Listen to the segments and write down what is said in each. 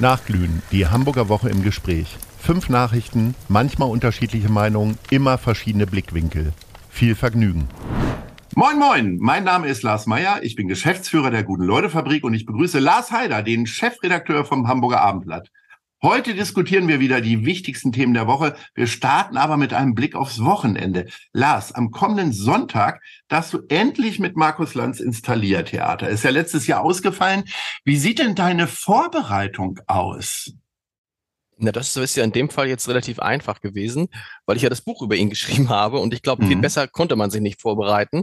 Nachglühen, die Hamburger Woche im Gespräch. Fünf Nachrichten, manchmal unterschiedliche Meinungen, immer verschiedene Blickwinkel. Viel Vergnügen. Moin, moin, mein Name ist Lars Meyer, ich bin Geschäftsführer der Guten Leute Fabrik und ich begrüße Lars Heider, den Chefredakteur vom Hamburger Abendblatt. Heute diskutieren wir wieder die wichtigsten Themen der Woche. Wir starten aber mit einem Blick aufs Wochenende. Lars, am kommenden Sonntag darfst du endlich mit Markus Lanz ins Thalia-Theater. Ist ja letztes Jahr ausgefallen. Wie sieht denn deine Vorbereitung aus? Na, das ist ja in dem Fall jetzt relativ einfach gewesen, weil ich ja das Buch über ihn geschrieben habe und ich glaube, viel mhm. besser konnte man sich nicht vorbereiten.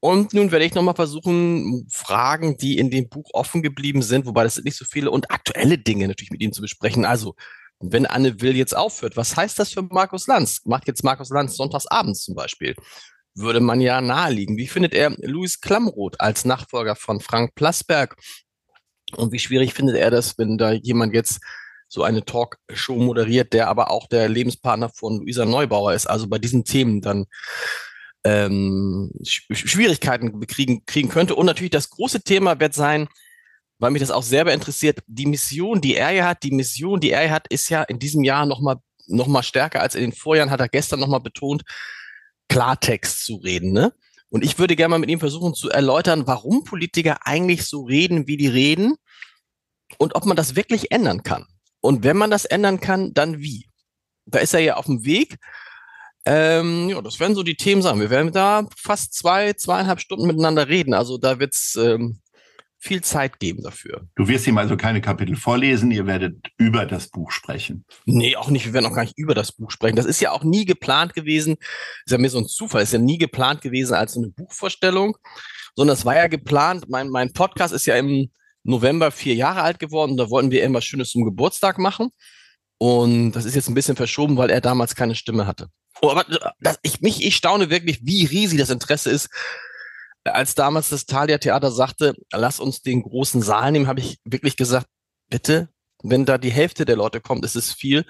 Und nun werde ich nochmal versuchen, Fragen, die in dem Buch offen geblieben sind, wobei das sind nicht so viele, und aktuelle Dinge natürlich mit Ihnen zu besprechen. Also, wenn Anne Will jetzt aufhört, was heißt das für Markus Lanz? Macht jetzt Markus Lanz sonntagsabends zum Beispiel? Würde man ja naheliegen. Wie findet er Louis Klamroth als Nachfolger von Frank Plasberg? Und wie schwierig findet er das, wenn da jemand jetzt so eine Talkshow moderiert, der aber auch der Lebenspartner von Luisa Neubauer ist? Also bei diesen Themen dann ähm, Schwierigkeiten kriegen, kriegen könnte. Und natürlich das große Thema wird sein, weil mich das auch selber interessiert, die Mission, die er ja hat, die Mission, die er hat, ist ja in diesem Jahr nochmal noch mal stärker als in den Vorjahren, hat er gestern nochmal betont, Klartext zu reden. Ne? Und ich würde gerne mal mit ihm versuchen zu erläutern, warum Politiker eigentlich so reden, wie die reden und ob man das wirklich ändern kann. Und wenn man das ändern kann, dann wie? Da ist er ja auf dem Weg ähm, ja, das werden so die Themen sein. Wir werden da fast zwei, zweieinhalb Stunden miteinander reden. Also da wird es ähm, viel Zeit geben dafür. Du wirst ihm also keine Kapitel vorlesen, ihr werdet über das Buch sprechen. Nee, auch nicht. Wir werden auch gar nicht über das Buch sprechen. Das ist ja auch nie geplant gewesen. Ist ja mir so ein Zufall. Ist ja nie geplant gewesen als so eine Buchvorstellung, sondern es war ja geplant. Mein, mein Podcast ist ja im November vier Jahre alt geworden. Da wollten wir irgendwas Schönes zum Geburtstag machen. Und das ist jetzt ein bisschen verschoben, weil er damals keine Stimme hatte. Oh, aber das, ich, mich, ich staune wirklich, wie riesig das Interesse ist. Als damals das Thalia Theater sagte, lass uns den großen Saal nehmen, habe ich wirklich gesagt, bitte, wenn da die Hälfte der Leute kommt, ist es viel.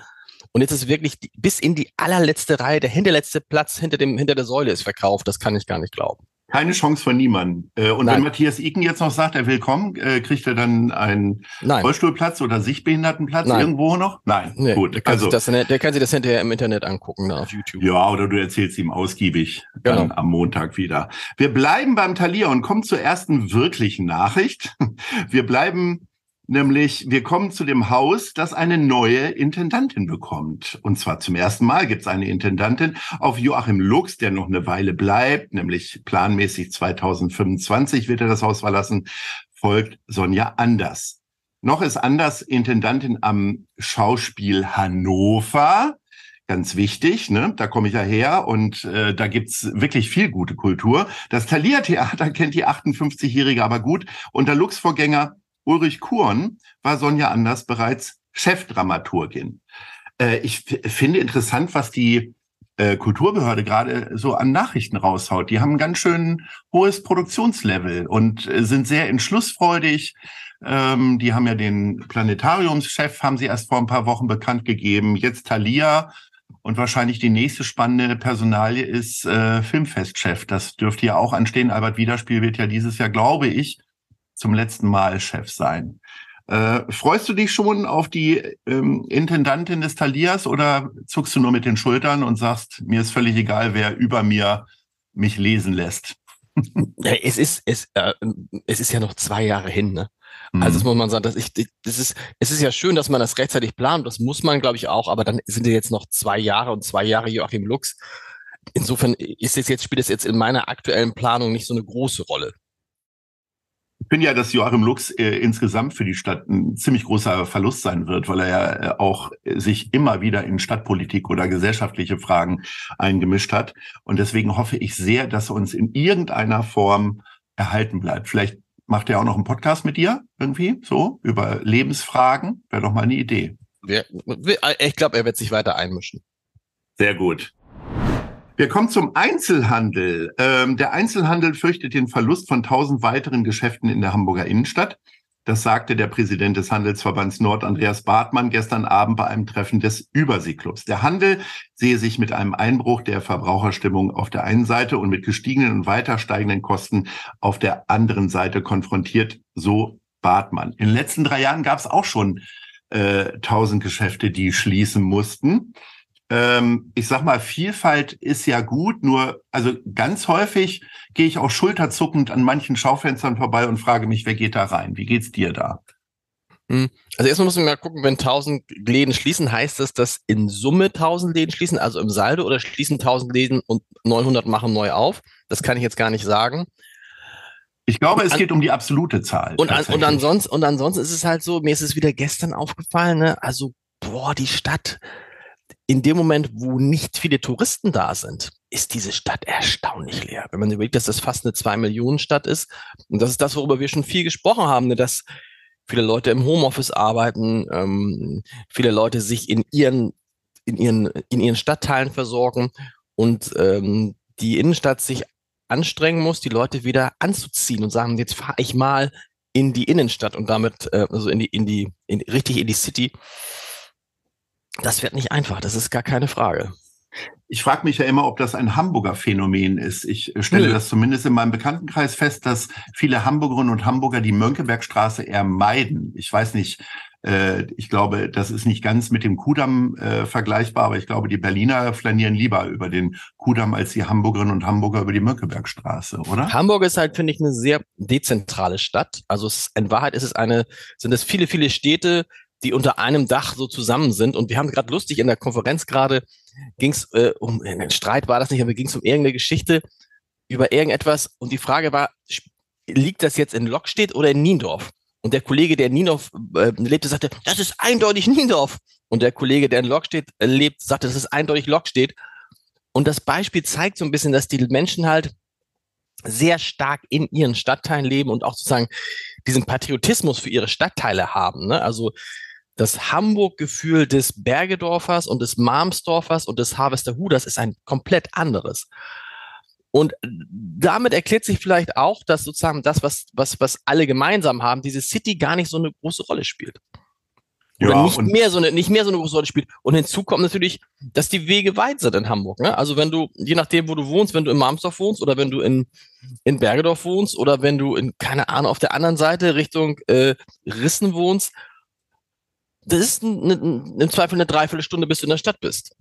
Und jetzt ist wirklich die, bis in die allerletzte Reihe, der hinterletzte Platz hinter dem, hinter der Säule ist verkauft. Das kann ich gar nicht glauben. Keine Chance von niemandem. Äh, und Nein. wenn Matthias Iken jetzt noch sagt, er will kommen, äh, kriegt er dann einen Nein. Rollstuhlplatz oder Sichtbehindertenplatz Nein. irgendwo noch? Nein. Nee, Gut. Der kann, also, das, der kann sich das hinterher im Internet angucken, auf YouTube. Ja, oder du erzählst ihm ausgiebig genau. dann am Montag wieder. Wir bleiben beim Talier und kommen zur ersten wirklichen Nachricht. Wir bleiben Nämlich, wir kommen zu dem Haus, das eine neue Intendantin bekommt. Und zwar zum ersten Mal gibt es eine Intendantin auf Joachim Lux, der noch eine Weile bleibt, nämlich planmäßig 2025 wird er das Haus verlassen, folgt Sonja Anders. Noch ist Anders Intendantin am Schauspiel Hannover. Ganz wichtig, ne? da komme ich ja her und äh, da gibt's wirklich viel gute Kultur. Das Thalia Theater kennt die 58-Jährige aber gut. Und der Lux-Vorgänger Ulrich Kuhn war Sonja Anders bereits Chefdramaturgin. Äh, ich finde interessant, was die äh, Kulturbehörde gerade so an Nachrichten raushaut. Die haben ein ganz schön hohes Produktionslevel und äh, sind sehr entschlussfreudig. Ähm, die haben ja den Planetariumschef, haben sie erst vor ein paar Wochen bekannt gegeben. Jetzt Thalia. Und wahrscheinlich die nächste spannende Personalie ist Filmfestchef. Das dürfte ja auch anstehen. Albert Wiederspiel wird ja dieses Jahr, glaube ich, zum letzten Mal Chef sein. Äh, freust du dich schon auf die ähm, Intendantin des Talias oder zuckst du nur mit den Schultern und sagst, mir ist völlig egal, wer über mir mich lesen lässt? Ja, es ist, es, äh, es ist ja noch zwei Jahre hin, ne? Mhm. Also das muss man sagen, dass ich, das ist, es ist ja schön, dass man das rechtzeitig plant, das muss man, glaube ich, auch, aber dann sind ja jetzt noch zwei Jahre und zwei Jahre Joachim Lux. Insofern ist es jetzt, spielt es jetzt in meiner aktuellen Planung nicht so eine große Rolle. Ich finde ja, dass Joachim Lux äh, insgesamt für die Stadt ein ziemlich großer Verlust sein wird, weil er ja äh, auch sich immer wieder in Stadtpolitik oder gesellschaftliche Fragen eingemischt hat. Und deswegen hoffe ich sehr, dass er uns in irgendeiner Form erhalten bleibt. Vielleicht macht er auch noch einen Podcast mit dir irgendwie, so über Lebensfragen. Wäre doch mal eine Idee. Ich glaube, er wird sich weiter einmischen. Sehr gut. Wir kommen zum Einzelhandel. Ähm, der Einzelhandel fürchtet den Verlust von tausend weiteren Geschäften in der Hamburger Innenstadt. Das sagte der Präsident des Handelsverbands Nord, Andreas Bartmann, gestern Abend bei einem Treffen des Überseeklubs. Der Handel sehe sich mit einem Einbruch der Verbraucherstimmung auf der einen Seite und mit gestiegenen und weiter steigenden Kosten auf der anderen Seite konfrontiert, so Bartmann. In den letzten drei Jahren gab es auch schon äh, tausend Geschäfte, die schließen mussten. Ähm, ich sag mal, Vielfalt ist ja gut, nur also ganz häufig gehe ich auch schulterzuckend an manchen Schaufenstern vorbei und frage mich, wer geht da rein? Wie geht's dir da? Hm. Also erstmal muss man mal gucken, wenn 1000 Läden schließen, heißt das, dass in Summe 1000 Läden schließen, also im Saldo, oder schließen 1000 Läden und 900 machen neu auf? Das kann ich jetzt gar nicht sagen. Ich glaube, es geht um die absolute Zahl. Und, an, und, ansonsten, und ansonsten ist es halt so, mir ist es wieder gestern aufgefallen, ne? also, boah, die Stadt, in dem Moment, wo nicht viele Touristen da sind, ist diese Stadt erstaunlich leer. Wenn man überlegt, dass das fast eine Zwei-Millionen-Stadt ist, und das ist das, worüber wir schon viel gesprochen haben, ne? dass viele Leute im Homeoffice arbeiten, ähm, viele Leute sich in ihren, in ihren, in ihren Stadtteilen versorgen und ähm, die Innenstadt sich anstrengen muss, die Leute wieder anzuziehen und sagen, jetzt fahre ich mal in die Innenstadt und damit äh, also in die, in die, in, richtig in die City. Das wird nicht einfach, das ist gar keine Frage. Ich frage mich ja immer, ob das ein Hamburger Phänomen ist. Ich äh, stelle das zumindest in meinem Bekanntenkreis fest, dass viele Hamburgerinnen und Hamburger die Mönckebergstraße eher meiden. Ich weiß nicht, äh, ich glaube, das ist nicht ganz mit dem Kudamm äh, vergleichbar, aber ich glaube, die Berliner flanieren lieber über den Kudamm als die Hamburgerinnen und Hamburger über die Mönckebergstraße, oder? Hamburg ist halt, finde ich, eine sehr dezentrale Stadt. Also es, in Wahrheit ist es eine, sind es viele, viele Städte, die unter einem Dach so zusammen sind. Und wir haben gerade lustig in der Konferenz gerade ging es äh, um einen Streit war das nicht, aber ging es um irgendeine Geschichte über irgendetwas. Und die Frage war, liegt das jetzt in Lockstedt oder in Niendorf? Und der Kollege, der in Niendorf äh, lebte, sagte, das ist eindeutig Niendorf. Und der Kollege, der in Lockstedt äh, lebt, sagte, das ist eindeutig Lockstedt. Und das Beispiel zeigt so ein bisschen, dass die Menschen halt sehr stark in ihren Stadtteilen leben und auch sozusagen diesen Patriotismus für ihre Stadtteile haben. Ne? Also das Hamburg-Gefühl des Bergedorfers und des Marmsdorfers und des Harvesterhuders ist ein komplett anderes. Und damit erklärt sich vielleicht auch, dass sozusagen das, was, was, was alle gemeinsam haben, diese City gar nicht so eine große Rolle spielt. Oder ja, nicht, mehr so eine, nicht mehr so eine große Rolle spielt. Und hinzu kommt natürlich, dass die Wege weit sind in Hamburg. Ne? Also wenn du, je nachdem, wo du wohnst, wenn du in Marmsdorf wohnst oder wenn du in, in Bergedorf wohnst oder wenn du in, keine Ahnung, auf der anderen Seite Richtung äh, Rissen wohnst, das ist ein, im Zweifel eine Dreiviertelstunde, bis du in der Stadt bist.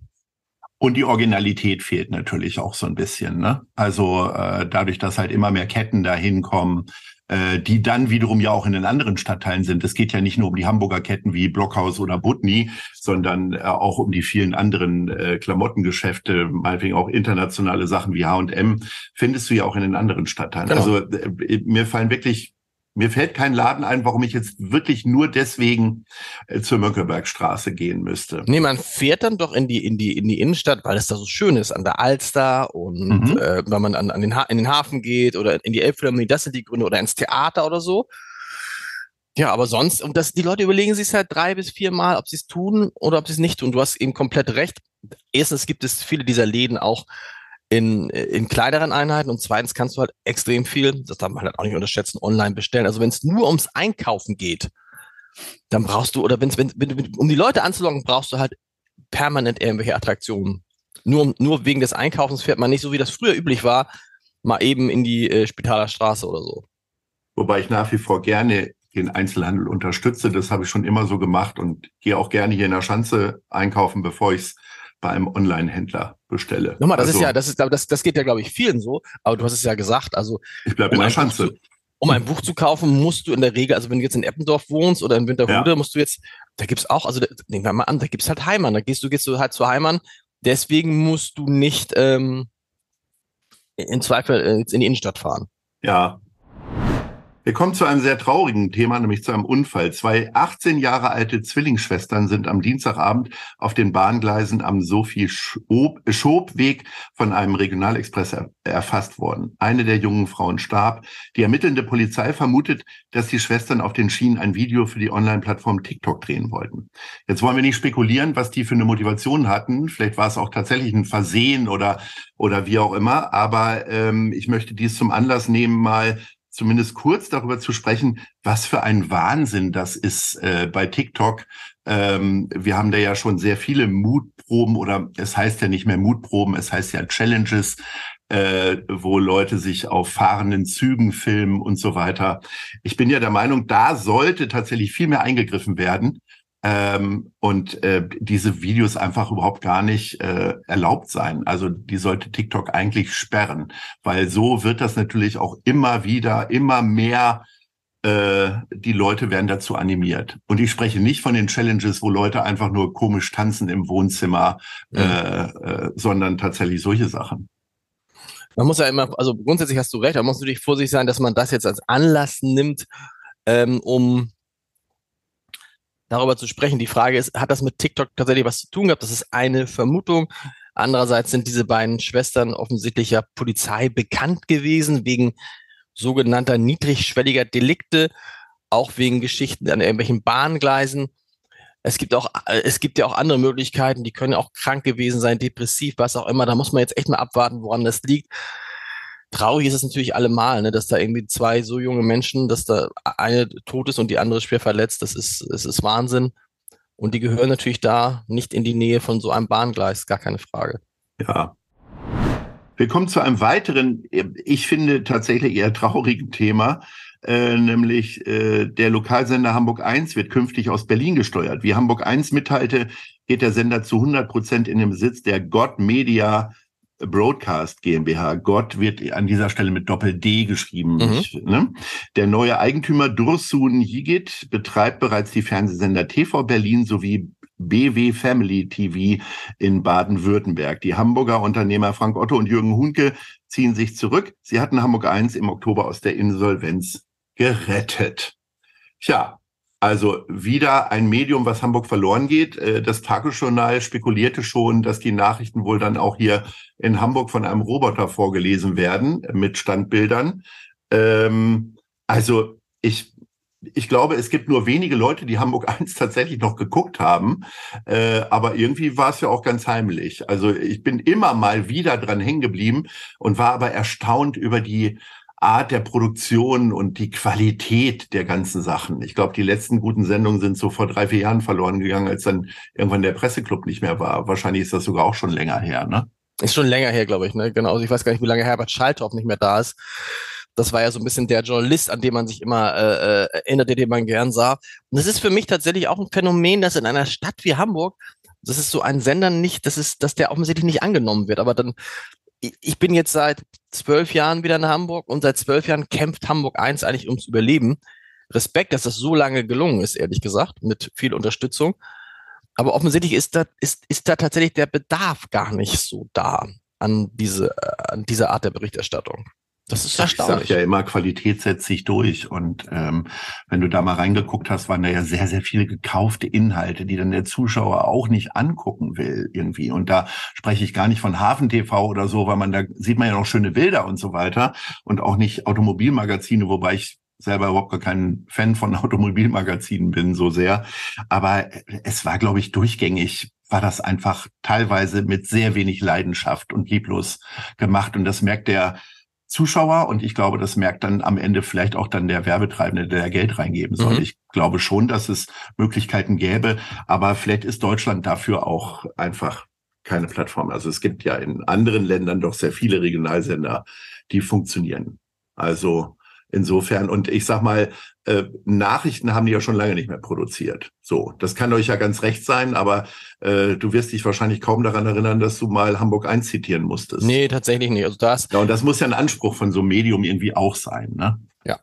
Und die Originalität fehlt natürlich auch so ein bisschen. Ne? Also äh, dadurch, dass halt immer mehr Ketten dahin kommen, äh, die dann wiederum ja auch in den anderen Stadtteilen sind. Es geht ja nicht nur um die Hamburger Ketten wie Blockhaus oder Butni, sondern äh, auch um die vielen anderen äh, Klamottengeschäfte, meinetwegen auch internationale Sachen wie H&M, findest du ja auch in den anderen Stadtteilen. Genau. Also äh, mir fallen wirklich mir fällt kein Laden ein, warum ich jetzt wirklich nur deswegen äh, zur Mönckebergstraße gehen müsste. Nee, man fährt dann doch in die, in die, in die Innenstadt, weil es da so schön ist, an der Alster und mhm. äh, wenn man an, an den in den Hafen geht oder in die Elbphilharmonie, das sind die Gründe, oder ins Theater oder so. Ja, aber sonst, und das, die Leute überlegen sich halt drei bis vier Mal, ob sie es tun oder ob sie es nicht tun. Du hast eben komplett recht. Erstens gibt es viele dieser Läden auch in, in kleineren Einheiten und zweitens kannst du halt extrem viel, das darf man halt auch nicht unterschätzen, online bestellen. Also wenn es nur ums Einkaufen geht, dann brauchst du, oder wenn's, wenn, wenn, um die Leute anzulocken, brauchst du halt permanent irgendwelche Attraktionen. Nur, nur wegen des Einkaufens fährt man nicht so, wie das früher üblich war, mal eben in die äh, Spitaler Straße oder so. Wobei ich nach wie vor gerne den Einzelhandel unterstütze. Das habe ich schon immer so gemacht und gehe auch gerne hier in der Schanze einkaufen, bevor ich es bei einem Online-Händler bestelle. Nochmal, das also, ist ja, das ist, das, das geht ja, glaube ich, vielen so, aber du hast es ja gesagt, also. Ich bleibe um in der Schanze. um ein Buch zu kaufen, musst du in der Regel, also wenn du jetzt in Eppendorf wohnst oder in Winterhude, ja. musst du jetzt, da gibt's auch, also nehmen wir mal an, da gibt's halt Heimann, da gehst du, gehst du halt zu Heimann, deswegen musst du nicht ähm, in Zweifel äh, in die Innenstadt fahren. Ja, wir kommen zu einem sehr traurigen Thema, nämlich zu einem Unfall. Zwei 18 Jahre alte Zwillingsschwestern sind am Dienstagabend auf den Bahngleisen am Sophie-Schob-Weg von einem Regionalexpress erfasst worden. Eine der jungen Frauen starb. Die ermittelnde Polizei vermutet, dass die Schwestern auf den Schienen ein Video für die Online-Plattform TikTok drehen wollten. Jetzt wollen wir nicht spekulieren, was die für eine Motivation hatten. Vielleicht war es auch tatsächlich ein Versehen oder, oder wie auch immer. Aber ähm, ich möchte dies zum Anlass nehmen, mal zumindest kurz darüber zu sprechen, was für ein Wahnsinn das ist äh, bei TikTok. Ähm, wir haben da ja schon sehr viele Mutproben oder es heißt ja nicht mehr Mutproben, es heißt ja Challenges, äh, wo Leute sich auf fahrenden Zügen filmen und so weiter. Ich bin ja der Meinung, da sollte tatsächlich viel mehr eingegriffen werden. Ähm, und äh, diese Videos einfach überhaupt gar nicht äh, erlaubt sein. Also die sollte TikTok eigentlich sperren, weil so wird das natürlich auch immer wieder, immer mehr äh, die Leute werden dazu animiert. Und ich spreche nicht von den Challenges, wo Leute einfach nur komisch tanzen im Wohnzimmer, mhm. äh, äh, sondern tatsächlich solche Sachen. Man muss ja immer, also grundsätzlich hast du recht, man muss natürlich vorsichtig sein, dass man das jetzt als Anlass nimmt, ähm, um darüber zu sprechen. Die Frage ist, hat das mit TikTok tatsächlich was zu tun gehabt? Das ist eine Vermutung. Andererseits sind diese beiden Schwestern offensichtlich ja Polizei bekannt gewesen wegen sogenannter niedrigschwelliger Delikte, auch wegen Geschichten an irgendwelchen Bahngleisen. Es gibt auch, es gibt ja auch andere Möglichkeiten, die können auch krank gewesen sein, depressiv, was auch immer. Da muss man jetzt echt mal abwarten, woran das liegt. Traurig ist es natürlich allemal, ne, dass da irgendwie zwei so junge Menschen, dass da eine tot ist und die andere schwer verletzt. Das ist, es ist Wahnsinn. Und die gehören natürlich da nicht in die Nähe von so einem Bahngleis, gar keine Frage. Ja. Wir kommen zu einem weiteren, ich finde tatsächlich eher traurigen Thema, äh, nämlich äh, der Lokalsender Hamburg 1 wird künftig aus Berlin gesteuert. Wie Hamburg 1 mitteilte, geht der Sender zu 100 Prozent in den Besitz der God Media Broadcast GmbH. Gott wird an dieser Stelle mit Doppel-D geschrieben. Mhm. Ich, ne? Der neue Eigentümer Dursun Yigit betreibt bereits die Fernsehsender TV Berlin sowie BW Family TV in Baden-Württemberg. Die Hamburger Unternehmer Frank Otto und Jürgen Hunke ziehen sich zurück. Sie hatten Hamburg 1 im Oktober aus der Insolvenz gerettet. Tja, also wieder ein Medium, was Hamburg verloren geht. Äh, das Tagesjournal spekulierte schon, dass die Nachrichten wohl dann auch hier in Hamburg von einem Roboter vorgelesen werden mit Standbildern. Ähm, also ich, ich glaube, es gibt nur wenige Leute, die Hamburg 1 tatsächlich noch geguckt haben. Äh, aber irgendwie war es ja auch ganz heimlich. Also ich bin immer mal wieder dran hängen geblieben und war aber erstaunt über die Art der Produktion und die Qualität der ganzen Sachen. Ich glaube, die letzten guten Sendungen sind so vor drei, vier Jahren verloren gegangen, als dann irgendwann der Presseclub nicht mehr war. Wahrscheinlich ist das sogar auch schon länger her, ne? Ist schon länger her, glaube ich, ne? Genau. Also ich weiß gar nicht, wie lange Herbert Schalthoff nicht mehr da ist. Das war ja so ein bisschen der Journalist, an dem man sich immer äh, äh erinnerte, den man gern sah. Und das ist für mich tatsächlich auch ein Phänomen, dass in einer Stadt wie Hamburg, das ist so ein Sender nicht, das ist, dass der offensichtlich nicht angenommen wird. Aber dann ich bin jetzt seit zwölf Jahren wieder in Hamburg und seit zwölf Jahren kämpft Hamburg 1 eigentlich ums Überleben. Respekt, dass das so lange gelungen ist, ehrlich gesagt, mit viel Unterstützung. Aber offensichtlich ist da, ist, ist da tatsächlich der Bedarf gar nicht so da an diese, an diese Art der Berichterstattung. Das ist erstaunlich. Ich sage ja immer, Qualität setzt sich durch. Und ähm, wenn du da mal reingeguckt hast, waren da ja sehr, sehr viele gekaufte Inhalte, die dann der Zuschauer auch nicht angucken will irgendwie. Und da spreche ich gar nicht von Hafen TV oder so, weil man da sieht man ja noch schöne Bilder und so weiter und auch nicht Automobilmagazine, wobei ich selber überhaupt gar kein Fan von Automobilmagazinen bin so sehr. Aber es war, glaube ich, durchgängig war das einfach teilweise mit sehr wenig Leidenschaft und lieblos gemacht. Und das merkt der Zuschauer und ich glaube, das merkt dann am Ende vielleicht auch dann der Werbetreibende, der Geld reingeben soll. Mhm. Ich glaube schon, dass es Möglichkeiten gäbe, aber vielleicht ist Deutschland dafür auch einfach keine Plattform. Also es gibt ja in anderen Ländern doch sehr viele Regionalsender, die funktionieren. Also Insofern, und ich sag mal, äh, Nachrichten haben die ja schon lange nicht mehr produziert. So, das kann euch ja ganz recht sein, aber äh, du wirst dich wahrscheinlich kaum daran erinnern, dass du mal Hamburg 1 zitieren musstest. Nee, tatsächlich nicht. Also das. Ja, und das muss ja ein Anspruch von so einem Medium irgendwie auch sein, ne? Ja.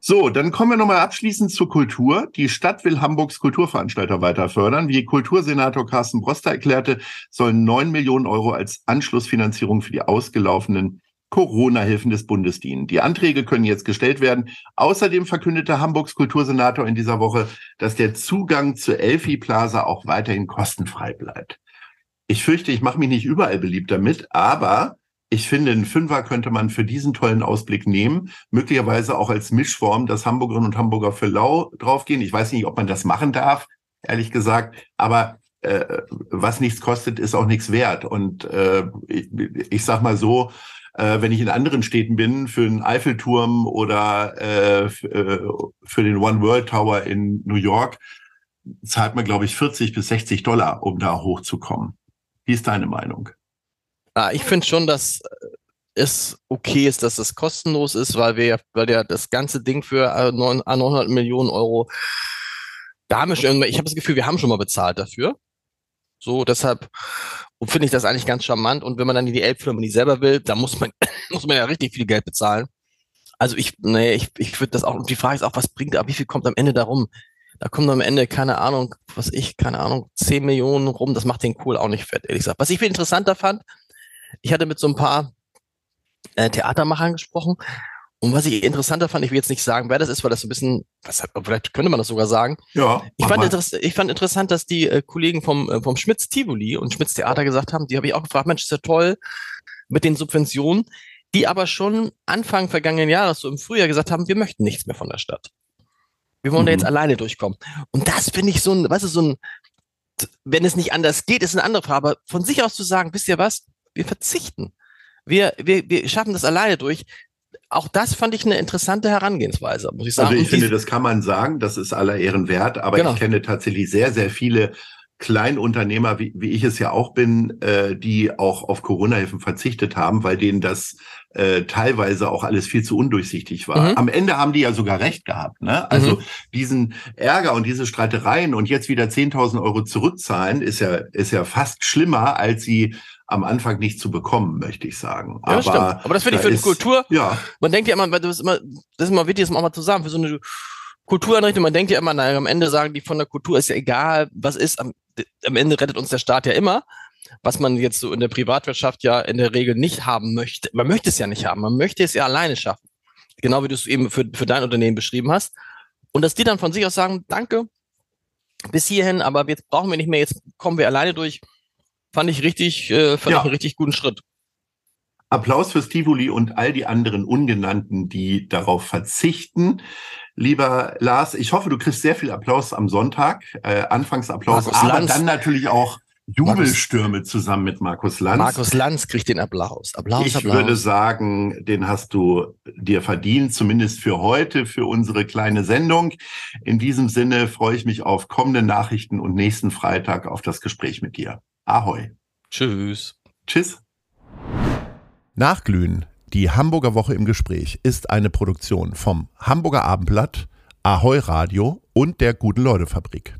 So, dann kommen wir nochmal abschließend zur Kultur. Die Stadt will Hamburgs Kulturveranstalter weiter fördern. Wie Kultursenator Carsten Broster erklärte, sollen neun Millionen Euro als Anschlussfinanzierung für die ausgelaufenen Corona-Hilfen des Bundes dienen. Die Anträge können jetzt gestellt werden. Außerdem verkündete Hamburgs Kultursenator in dieser Woche, dass der Zugang zur Elfi Plaza auch weiterhin kostenfrei bleibt. Ich fürchte, ich mache mich nicht überall beliebt damit, aber ich finde, einen Fünfer könnte man für diesen tollen Ausblick nehmen, möglicherweise auch als Mischform, dass Hamburgerinnen und Hamburger für lau draufgehen. Ich weiß nicht, ob man das machen darf, ehrlich gesagt, aber äh, was nichts kostet, ist auch nichts wert. Und äh, ich, ich sag mal so, äh, wenn ich in anderen Städten bin, für den Eiffelturm oder äh, äh, für den One World Tower in New York, zahlt man, glaube ich, 40 bis 60 Dollar, um da hochzukommen. Wie ist deine Meinung? Ah, ich finde schon, dass es okay ist, dass es kostenlos ist, weil wir, weil ja das ganze Ding für 900 Millionen Euro da haben wir schon, ich habe das Gefühl, wir haben schon mal bezahlt dafür. So, deshalb finde ich das eigentlich ganz charmant. Und wenn man dann die Elbphilharmonie selber will, dann muss man, muss man ja richtig viel Geld bezahlen. Also ich, nee, ich, ich würde das auch, und die Frage ist auch, was bringt, aber wie viel kommt am Ende darum? Da kommt am Ende, keine Ahnung, was ich, keine Ahnung, 10 Millionen rum, das macht den Kohl auch nicht fett, ehrlich gesagt. Was ich viel interessanter fand, ich hatte mit so ein paar äh, Theatermachern gesprochen und was ich interessanter fand, ich will jetzt nicht sagen, wer das ist, weil das so ein bisschen, was, vielleicht könnte man das sogar sagen. Ja. Ich fand, ich fand interessant, dass die äh, Kollegen vom, äh, vom Schmitz Tivoli und Schmitz Theater gesagt haben, die habe ich auch gefragt, Mensch, ist ja toll mit den Subventionen, die aber schon Anfang vergangenen Jahres, so im Frühjahr, gesagt haben, wir möchten nichts mehr von der Stadt. Wir wollen mhm. da jetzt mhm. alleine durchkommen. Und das finde ich so ein, weißt du, so ein, wenn es nicht anders geht, ist eine andere Frage. Aber von sich aus zu sagen, wisst ihr was? Wir verzichten. Wir, wir, wir schaffen das alleine durch auch das fand ich eine interessante Herangehensweise, muss ich sagen. Also ich finde, das kann man sagen, das ist aller Ehren wert, aber genau. ich kenne tatsächlich sehr, sehr viele Kleinunternehmer, wie, wie ich es ja auch bin, äh, die auch auf Corona-Hilfen verzichtet haben, weil denen das äh, teilweise auch alles viel zu undurchsichtig war. Mhm. Am Ende haben die ja sogar recht gehabt. Ne? Also mhm. diesen Ärger und diese Streitereien und jetzt wieder 10.000 Euro zurückzahlen, ist ja, ist ja fast schlimmer, als sie am Anfang nicht zu bekommen, möchte ich sagen. Ja, aber, aber das finde ich für die Kultur. Ja. Man denkt ja immer, das ist immer, das ist immer wichtig, das mal zu sagen, für so eine Kultureinrichtung, man denkt ja immer, naja, am Ende sagen die von der Kultur ist ja egal, was ist, am, am Ende rettet uns der Staat ja immer, was man jetzt so in der Privatwirtschaft ja in der Regel nicht haben möchte. Man möchte es ja nicht haben, man möchte es ja alleine schaffen. Genau wie du es eben für, für dein Unternehmen beschrieben hast. Und dass die dann von sich aus sagen, danke, bis hierhin, aber jetzt brauchen wir nicht mehr, jetzt kommen wir alleine durch fand ich richtig, äh, fand ja. ich einen richtig guten Schritt. Applaus für Stivoli und all die anderen Ungenannten, die darauf verzichten. Lieber Lars, ich hoffe, du kriegst sehr viel Applaus am Sonntag, äh, Anfangsapplaus, Markus aber Lanz. dann natürlich auch Jubelstürme zusammen mit Markus Lanz. Markus Lanz kriegt den Applaus. Applaus ich Applaus. würde sagen, den hast du dir verdient, zumindest für heute, für unsere kleine Sendung. In diesem Sinne freue ich mich auf kommende Nachrichten und nächsten Freitag auf das Gespräch mit dir. Ahoi. Tschüss. Tschüss. Nachglühen, die Hamburger Woche im Gespräch, ist eine Produktion vom Hamburger Abendblatt, Ahoi Radio und der Guten Leute Fabrik.